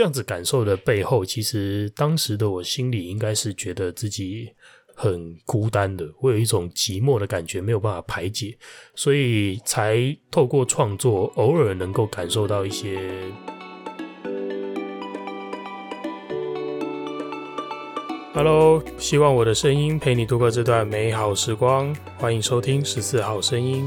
这样子感受的背后，其实当时的我心里应该是觉得自己很孤单的，我有一种寂寞的感觉，没有办法排解，所以才透过创作，偶尔能够感受到一些。Hello，希望我的声音陪你度过这段美好时光，欢迎收听十四号声音。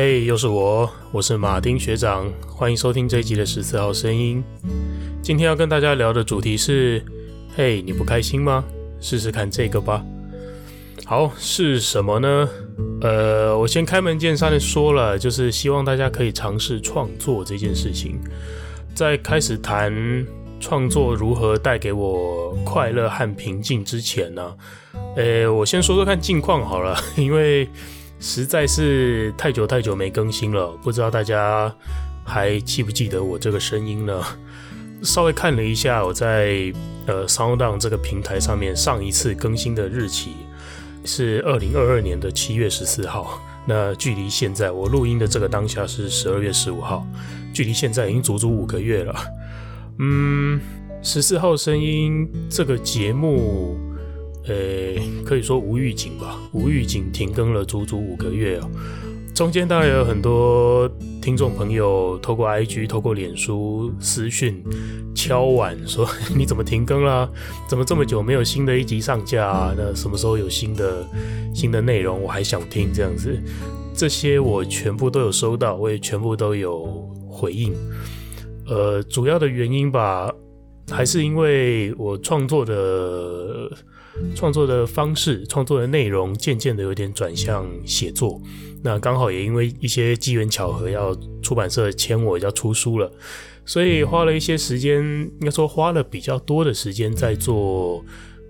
嘿又是我，我是马丁学长，欢迎收听这一集的十四号声音。今天要跟大家聊的主题是：嘿，你不开心吗？试试看这个吧。好，是什么呢？呃，我先开门见山的说了，就是希望大家可以尝试创作这件事情。在开始谈创作如何带给我快乐和平静之前呢，呃，我先说说看近况好了，因为。实在是太久太久没更新了，不知道大家还记不记得我这个声音呢？稍微看了一下，我在呃 SoundOn 这个平台上面上一次更新的日期是二零二二年的七月十四号，那距离现在我录音的这个当下是十二月十五号，距离现在已经足足五个月了。嗯，十四号声音这个节目。呃，可以说无预警吧，无预警停更了足足五个月哦。中间当然有很多听众朋友透过 IG、透过脸书私讯敲碗说：“ 你怎么停更啦？怎么这么久没有新的一集上架？那什么时候有新的新的内容？我还想听这样子。”这些我全部都有收到，我也全部都有回应。呃，主要的原因吧，还是因为我创作的。创作的方式、创作的内容渐渐的有点转向写作，那刚好也因为一些机缘巧合，要出版社签我要出书了，所以花了一些时间，应该说花了比较多的时间在做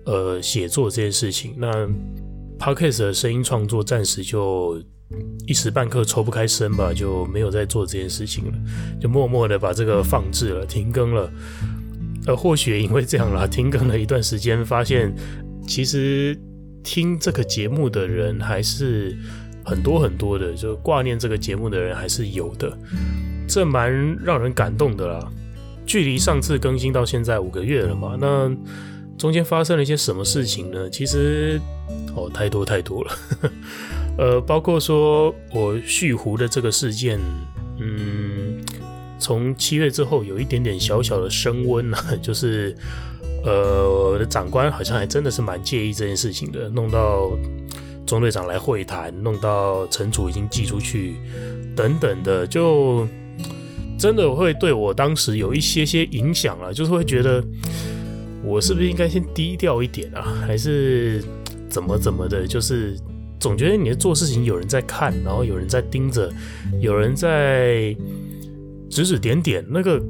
呃写作这件事情。那 Podcast 的声音创作暂时就一时半刻抽不开身吧，就没有在做这件事情了，就默默的把这个放置了、停更了。呃，或许因为这样啦，停更了一段时间，发现。其实听这个节目的人还是很多很多的，就挂念这个节目的人还是有的，这蛮让人感动的啦。距离上次更新到现在五个月了嘛，那中间发生了一些什么事情呢？其实哦，太多太多了，呃，包括说我蓄胡的这个事件，嗯，从七月之后有一点点小小的升温啊，就是。呃，我的长官好像还真的是蛮介意这件事情的，弄到中队长来会谈，弄到惩处已经寄出去，等等的，就真的会对我当时有一些些影响了，就是会觉得我是不是应该先低调一点啊，还是怎么怎么的？就是总觉得你在做事情有人在看，然后有人在盯着，有人在指指点点，那个。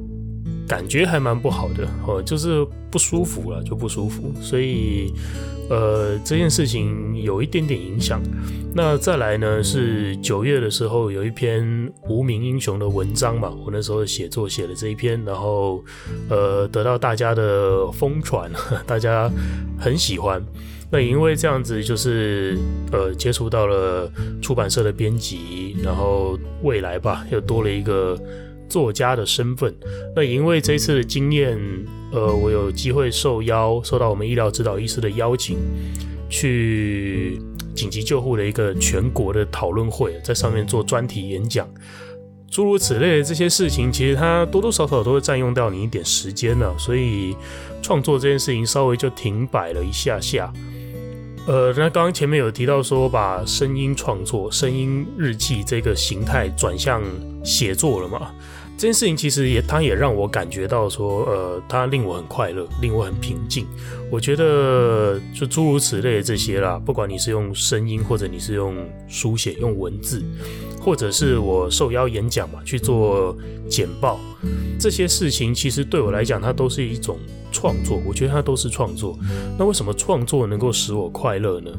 感觉还蛮不好的哦，就是不舒服了，就不舒服，所以呃这件事情有一点点影响。那再来呢，是九月的时候有一篇无名英雄的文章嘛，我那时候写作写了这一篇，然后呃得到大家的疯传，大家很喜欢。那因为这样子，就是呃接触到了出版社的编辑，然后未来吧又多了一个。作家的身份，那因为这次的经验，呃，我有机会受邀，受到我们医疗指导医师的邀请，去紧急救护的一个全国的讨论会，在上面做专题演讲，诸如此类的这些事情，其实它多多少少都会占用掉你一点时间呢，所以创作这件事情稍微就停摆了一下下。呃，那刚刚前面有提到说，把声音创作、声音日记这个形态转向写作了嘛？这件事情其实也，它也让我感觉到说，呃，它令我很快乐，令我很平静。我觉得就诸如此类的这些啦，不管你是用声音，或者你是用书写、用文字，或者是我受邀演讲嘛，去做简报，这些事情其实对我来讲，它都是一种创作。我觉得它都是创作。那为什么创作能够使我快乐呢？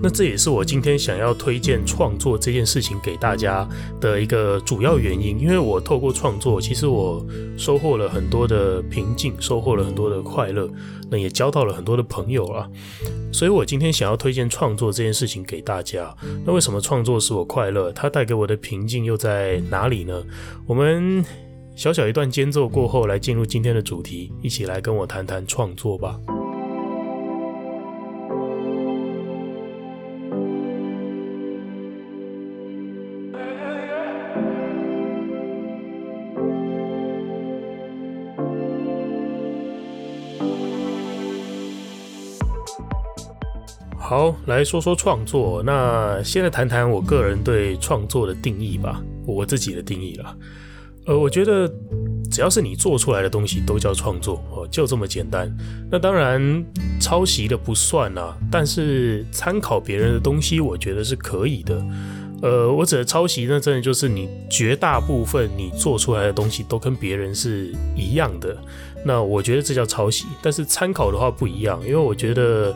那这也是我今天想要推荐创作这件事情给大家的一个主要原因，因为我透过创作，其实我收获了很多的平静，收获了很多的快乐，那也交到了很多的朋友啊。所以我今天想要推荐创作这件事情给大家。那为什么创作使我快乐？它带给我的平静又在哪里呢？我们小小一段间奏过后，来进入今天的主题，一起来跟我谈谈创作吧。好，来说说创作。那现在谈谈我个人对创作的定义吧，我自己的定义啦。呃，我觉得只要是你做出来的东西都叫创作哦，就这么简单。那当然，抄袭的不算啊，但是参考别人的东西，我觉得是可以的。呃，我指的抄袭呢，真的就是你绝大部分你做出来的东西都跟别人是一样的，那我觉得这叫抄袭。但是参考的话不一样，因为我觉得。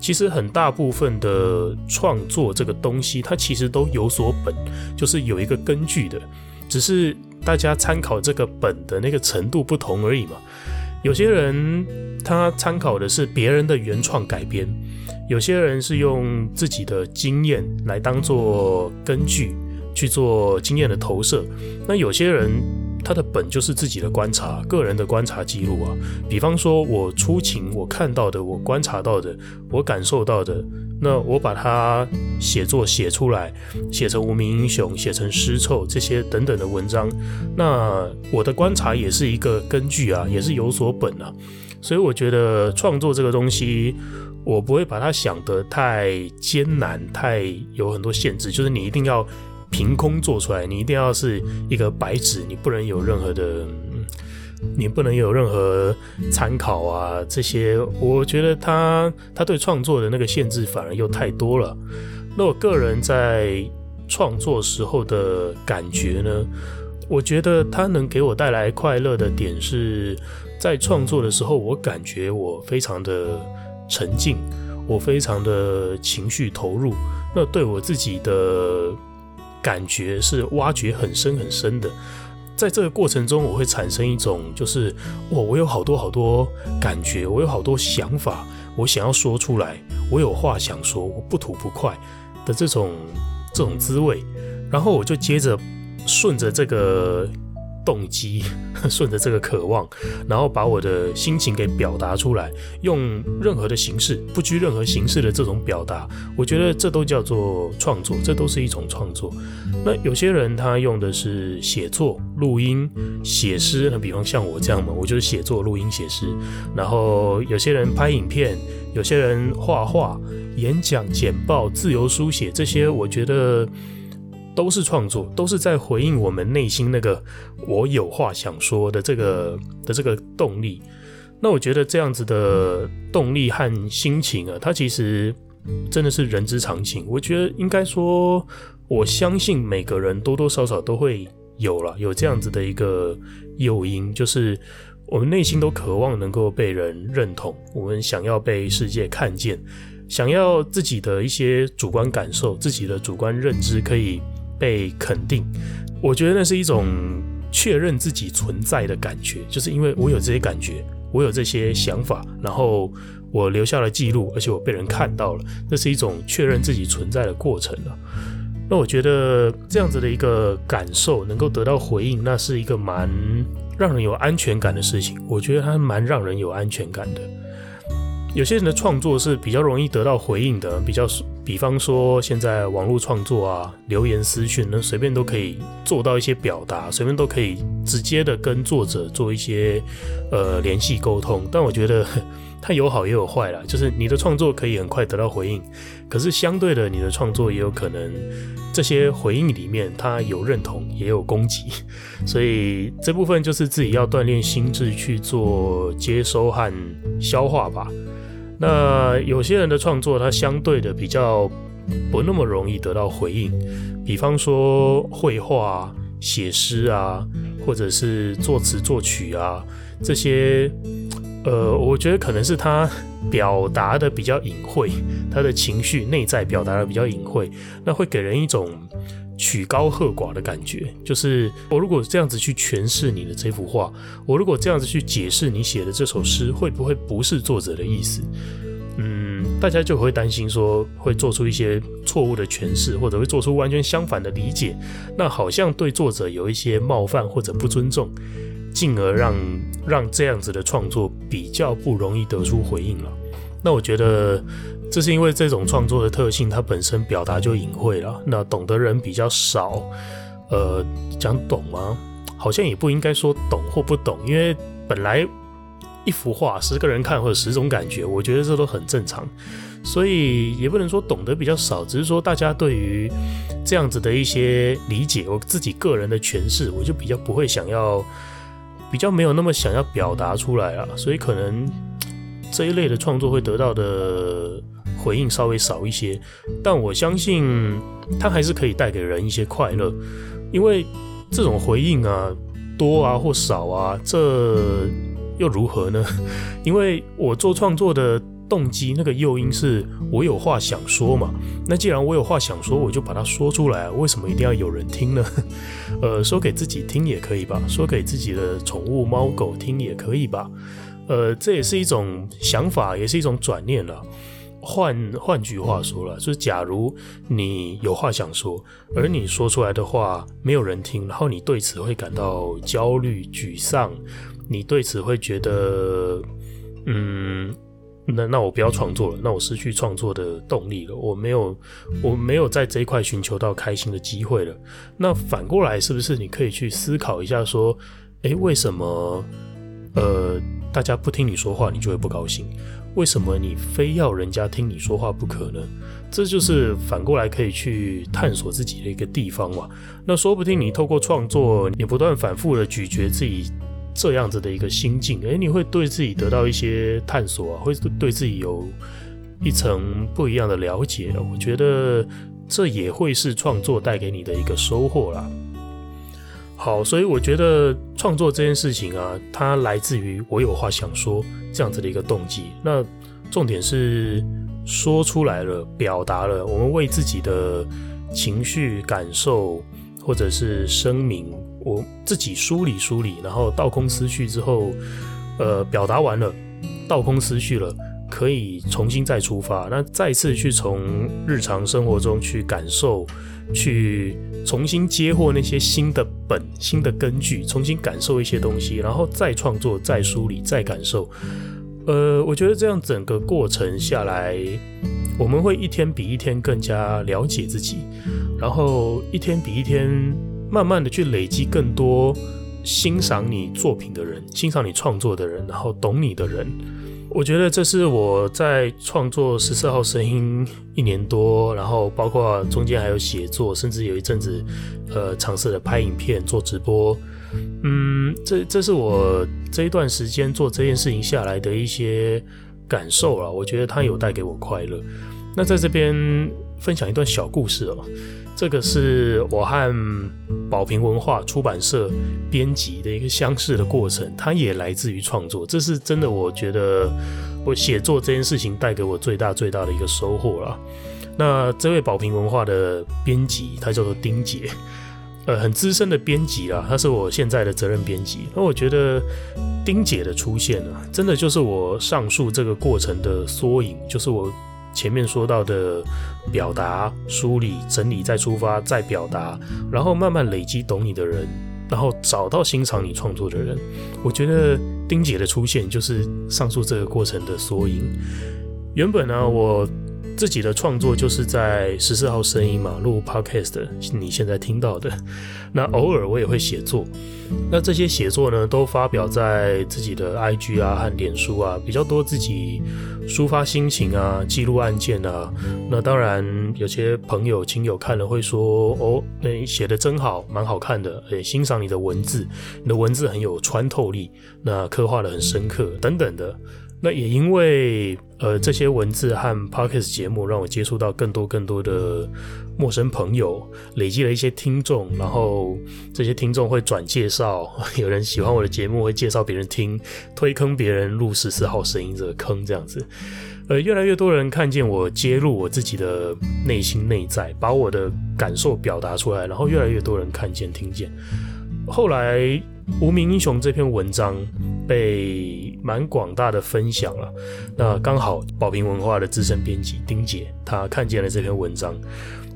其实很大部分的创作这个东西，它其实都有所本，就是有一个根据的，只是大家参考这个本的那个程度不同而已嘛。有些人他参考的是别人的原创改编，有些人是用自己的经验来当做根据去做经验的投射，那有些人。他的本就是自己的观察，个人的观察记录啊。比方说，我出勤，我看到的，我观察到的，我感受到的，那我把它写作写出来，写成无名英雄，写成尸臭这些等等的文章。那我的观察也是一个根据啊，也是有所本啊。所以我觉得创作这个东西，我不会把它想得太艰难，太有很多限制，就是你一定要。凭空做出来，你一定要是一个白纸，你不能有任何的，你不能有任何参考啊，这些，我觉得他他对创作的那个限制反而又太多了。那我个人在创作时候的感觉呢，我觉得他能给我带来快乐的点是在创作的时候，我感觉我非常的沉静，我非常的情绪投入，那对我自己的。感觉是挖掘很深很深的，在这个过程中，我会产生一种就是，我，我有好多好多感觉，我有好多想法，我想要说出来，我有话想说，我不吐不快的这种这种滋味，然后我就接着顺着这个。动机 顺着这个渴望，然后把我的心情给表达出来，用任何的形式，不拘任何形式的这种表达，我觉得这都叫做创作，这都是一种创作。那有些人他用的是写作、录音、写诗，那比方像我这样嘛，我就是写作、录音、写诗。然后有些人拍影片，有些人画画、演讲、简报、自由书写，这些我觉得。都是创作，都是在回应我们内心那个我有话想说的这个的这个动力。那我觉得这样子的动力和心情啊，它其实真的是人之常情。我觉得应该说，我相信每个人多多少少都会有了有这样子的一个诱因，就是我们内心都渴望能够被人认同，我们想要被世界看见，想要自己的一些主观感受、自己的主观认知可以。被肯定，我觉得那是一种确认自己存在的感觉，就是因为我有这些感觉，我有这些想法，然后我留下了记录，而且我被人看到了，那是一种确认自己存在的过程了。那我觉得这样子的一个感受能够得到回应，那是一个蛮让人有安全感的事情。我觉得它蛮让人有安全感的。有些人的创作是比较容易得到回应的，比较，比方说现在网络创作啊，留言私讯，那随便都可以做到一些表达，随便都可以直接的跟作者做一些呃联系沟通。但我觉得它 有好也有坏啦，就是你的创作可以很快得到回应，可是相对的，你的创作也有可能这些回应里面它有认同，也有攻击，所以这部分就是自己要锻炼心智去做接收和消化吧。那有些人的创作，他相对的比较不那么容易得到回应，比方说绘画、写诗啊，或者是作词作曲啊，这些，呃，我觉得可能是他表达的比较隐晦，他的情绪内在表达的比较隐晦，那会给人一种曲高和寡的感觉。就是我如果这样子去诠释你的这幅画，我如果这样子去解释你写的这首诗，会不会不是作者的意思？嗯，大家就会担心说会做出一些错误的诠释，或者会做出完全相反的理解，那好像对作者有一些冒犯或者不尊重。进而让让这样子的创作比较不容易得出回应了。那我觉得这是因为这种创作的特性，它本身表达就隐晦了。那懂的人比较少。呃，讲懂吗？好像也不应该说懂或不懂，因为本来一幅画十个人看或者十种感觉，我觉得这都很正常。所以也不能说懂得比较少，只是说大家对于这样子的一些理解，我自己个人的诠释，我就比较不会想要。比较没有那么想要表达出来啊，所以可能这一类的创作会得到的回应稍微少一些，但我相信它还是可以带给人一些快乐，因为这种回应啊，多啊或少啊，这又如何呢？因为我做创作的。动机那个诱因是我有话想说嘛？那既然我有话想说，我就把它说出来。为什么一定要有人听呢？呃，说给自己听也可以吧，说给自己的宠物猫狗听也可以吧。呃，这也是一种想法，也是一种转念了。换换句话说了，就是假如你有话想说，而你说出来的话没有人听，然后你对此会感到焦虑、沮丧，你对此会觉得，嗯。那那我不要创作了，那我失去创作的动力了，我没有我没有在这一块寻求到开心的机会了。那反过来是不是你可以去思考一下，说，诶，为什么呃大家不听你说话，你就会不高兴？为什么你非要人家听你说话不可呢？这就是反过来可以去探索自己的一个地方嘛。那说不定你透过创作，你不断反复的咀嚼自己。这样子的一个心境，诶，你会对自己得到一些探索啊，会对自己有一层不一样的了解。我觉得这也会是创作带给你的一个收获啦。好，所以我觉得创作这件事情啊，它来自于我有话想说这样子的一个动机。那重点是说出来了，表达了，我们为自己的情绪感受或者是声明。我自己梳理梳理，然后倒空思绪之后，呃，表达完了，倒空思绪了，可以重新再出发，那再次去从日常生活中去感受，去重新接获那些新的本、新的根据，重新感受一些东西，然后再创作、再梳理、再感受。呃，我觉得这样整个过程下来，我们会一天比一天更加了解自己，然后一天比一天。慢慢的去累积更多欣赏你作品的人，欣赏你创作的人，然后懂你的人。我觉得这是我在创作十四号声音一年多，然后包括中间还有写作，甚至有一阵子，呃，尝试了拍影片、做直播。嗯，这这是我这一段时间做这件事情下来的一些感受啊。我觉得它有带给我快乐。那在这边分享一段小故事哦。这个是我和宝瓶文化出版社编辑的一个相识的过程，它也来自于创作。这是真的，我觉得我写作这件事情带给我最大最大的一个收获了。那这位宝瓶文化的编辑，他叫做丁姐，呃，很资深的编辑啦，他是我现在的责任编辑。那我觉得丁姐的出现呢，真的就是我上述这个过程的缩影，就是我。前面说到的表达、梳理、整理、再出发、再表达，然后慢慢累积懂你的人，然后找到欣赏你创作的人。我觉得丁姐的出现就是上述这个过程的缩影。原本呢，我。自己的创作就是在十四号声音嘛，录 podcast，你现在听到的。那偶尔我也会写作，那这些写作呢，都发表在自己的 IG 啊和脸书啊，比较多自己抒发心情啊，记录案件啊。那当然有些朋友亲友看了会说，哦，那你写的真好，蛮好看的，诶，欣赏你的文字，你的文字很有穿透力，那刻画的很深刻等等的。那也因为呃这些文字和 Podcast 节目，让我接触到更多更多的陌生朋友，累积了一些听众，然后这些听众会转介绍，有人喜欢我的节目会介绍别人听，推坑别人入十四号声音这个坑这样子。呃，越来越多人看见我揭露我自己的内心内在，把我的感受表达出来，然后越来越多人看见听见。后来《无名英雄》这篇文章被蛮广大的分享了，那刚好宝瓶文化的资深编辑丁姐她看见了这篇文章，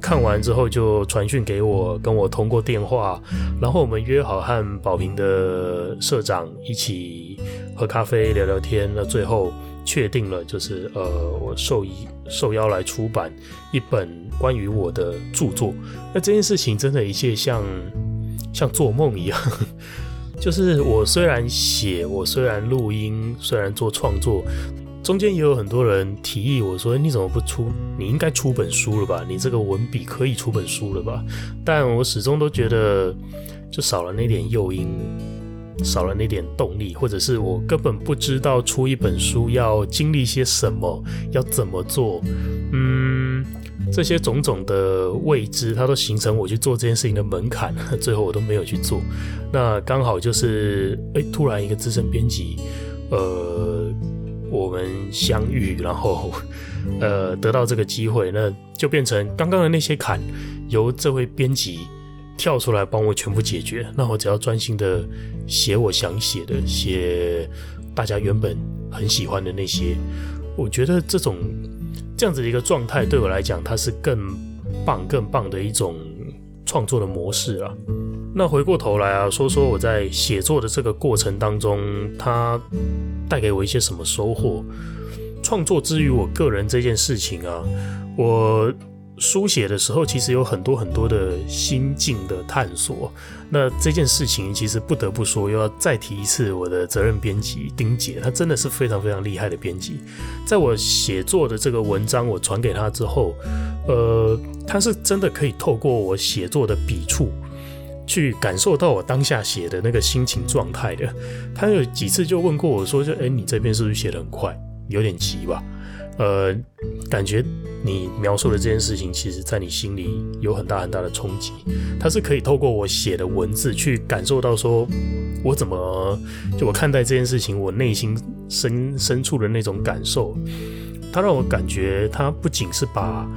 看完之后就传讯给我，跟我通过电话，然后我们约好和宝瓶的社长一起喝咖啡聊聊天，那最后。确定了，就是呃，我受一受邀来出版一本关于我的著作。那这件事情真的，一切像像做梦一样。就是我虽然写，我虽然录音，虽然做创作，中间也有很多人提议我说：“你怎么不出？你应该出本书了吧？你这个文笔可以出本书了吧？”但我始终都觉得，就少了那点诱因。少了那点动力，或者是我根本不知道出一本书要经历些什么，要怎么做，嗯，这些种种的未知，它都形成我去做这件事情的门槛，最后我都没有去做。那刚好就是，哎、突然一个资深编辑，呃，我们相遇，然后，呃，得到这个机会，那就变成刚刚的那些坎，由这位编辑。跳出来帮我全部解决，那我只要专心的写我想写的，写大家原本很喜欢的那些。我觉得这种这样子的一个状态对我来讲，它是更棒、更棒的一种创作的模式啊。那回过头来啊，说说我在写作的这个过程当中，它带给我一些什么收获？创作之于我个人这件事情啊，我。书写的时候，其实有很多很多的心境的探索。那这件事情，其实不得不说，又要再提一次我的责任编辑丁姐，她真的是非常非常厉害的编辑。在我写作的这个文章我传给她之后，呃，她是真的可以透过我写作的笔触，去感受到我当下写的那个心情状态的。她有几次就问过我说：“就哎，你这边是不是写得很快，有点急吧？”呃，感觉。你描述的这件事情，其实在你心里有很大很大的冲击。它是可以透过我写的文字去感受到，说我怎么就我看待这件事情，我内心深深处的那种感受。它让我感觉，它不仅是把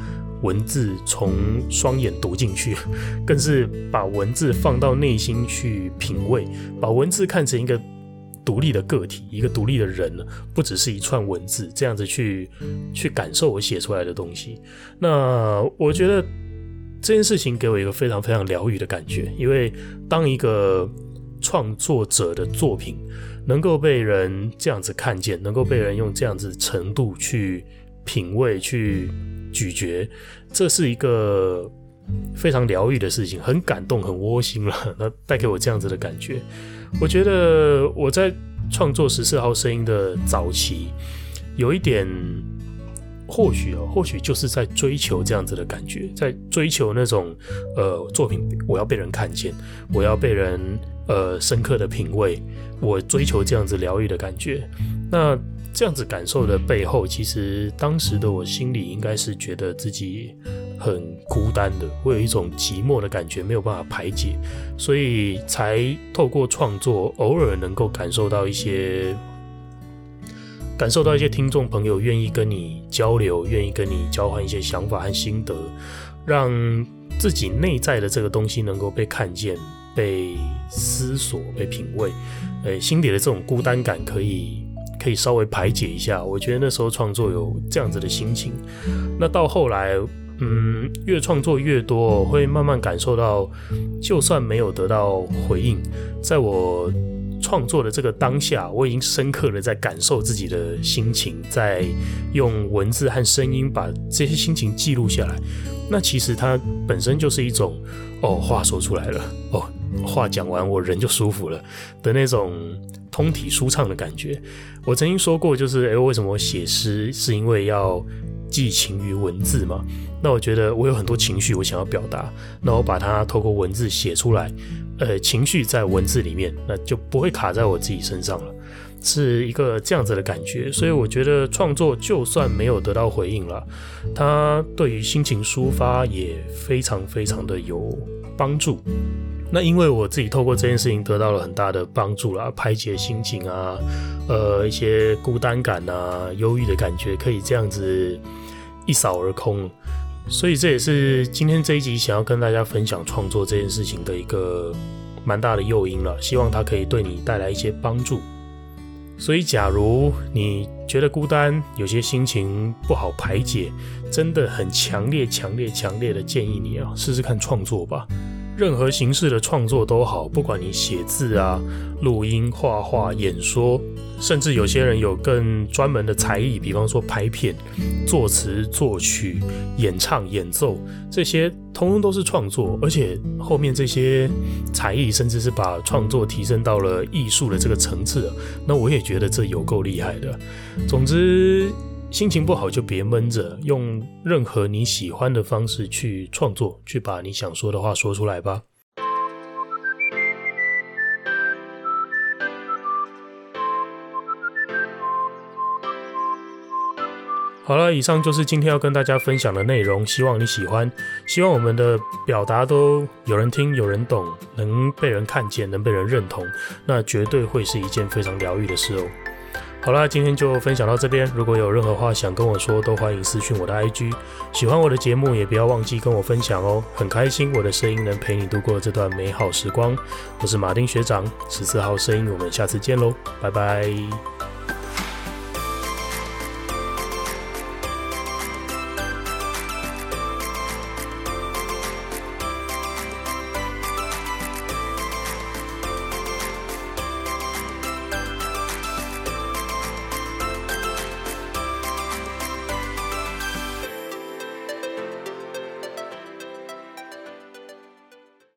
文字从双眼读进去，更是把文字放到内心去品味，把文字看成一个。独立的个体，一个独立的人，不只是一串文字，这样子去去感受我写出来的东西。那我觉得这件事情给我一个非常非常疗愈的感觉，因为当一个创作者的作品能够被人这样子看见，能够被人用这样子程度去品味、去咀嚼，这是一个非常疗愈的事情，很感动、很窝心了。那带给我这样子的感觉。我觉得我在创作十四号声音的早期，有一点，或许哦，或许就是在追求这样子的感觉，在追求那种呃作品，我要被人看见，我要被人呃深刻的品味，我追求这样子疗愈的感觉。那这样子感受的背后，其实当时的我心里应该是觉得自己。很孤单的，我有一种寂寞的感觉，没有办法排解，所以才透过创作，偶尔能够感受到一些，感受到一些听众朋友愿意跟你交流，愿意跟你交换一些想法和心得，让自己内在的这个东西能够被看见、被思索、被品味，诶，心底的这种孤单感可以可以稍微排解一下。我觉得那时候创作有这样子的心情，那到后来。嗯，越创作越多，会慢慢感受到，就算没有得到回应，在我创作的这个当下，我已经深刻的在感受自己的心情，在用文字和声音把这些心情记录下来。那其实它本身就是一种，哦，话说出来了，哦，话讲完我人就舒服了的那种通体舒畅的感觉。我曾经说过，就是，诶，为什么写诗，是因为要。寄情于文字嘛。那我觉得我有很多情绪，我想要表达，那我把它透过文字写出来，呃，情绪在文字里面，那就不会卡在我自己身上了，是一个这样子的感觉。所以我觉得创作就算没有得到回应了，它对于心情抒发也非常非常的有帮助。那因为我自己透过这件事情得到了很大的帮助啦，排解心情啊，呃，一些孤单感啊、忧郁的感觉，可以这样子一扫而空。所以这也是今天这一集想要跟大家分享创作这件事情的一个蛮大的诱因了，希望它可以对你带来一些帮助。所以，假如你觉得孤单，有些心情不好排解，真的很强烈、强烈、强烈的建议你啊，试试看创作吧。任何形式的创作都好，不管你写字啊、录音、画画、演说，甚至有些人有更专门的才艺，比方说拍片、作词、作曲、演唱、演奏，这些通通都是创作。而且后面这些才艺，甚至是把创作提升到了艺术的这个层次，那我也觉得这有够厉害的。总之。心情不好就别闷着，用任何你喜欢的方式去创作，去把你想说的话说出来吧。好了，以上就是今天要跟大家分享的内容，希望你喜欢，希望我们的表达都有人听、有人懂，能被人看见、能被人认同，那绝对会是一件非常疗愈的事哦。好啦，今天就分享到这边。如果有任何话想跟我说，都欢迎私讯我的 IG。喜欢我的节目，也不要忘记跟我分享哦。很开心我的声音能陪你度过这段美好时光。我是马丁学长，十四号声音，我们下次见喽，拜拜。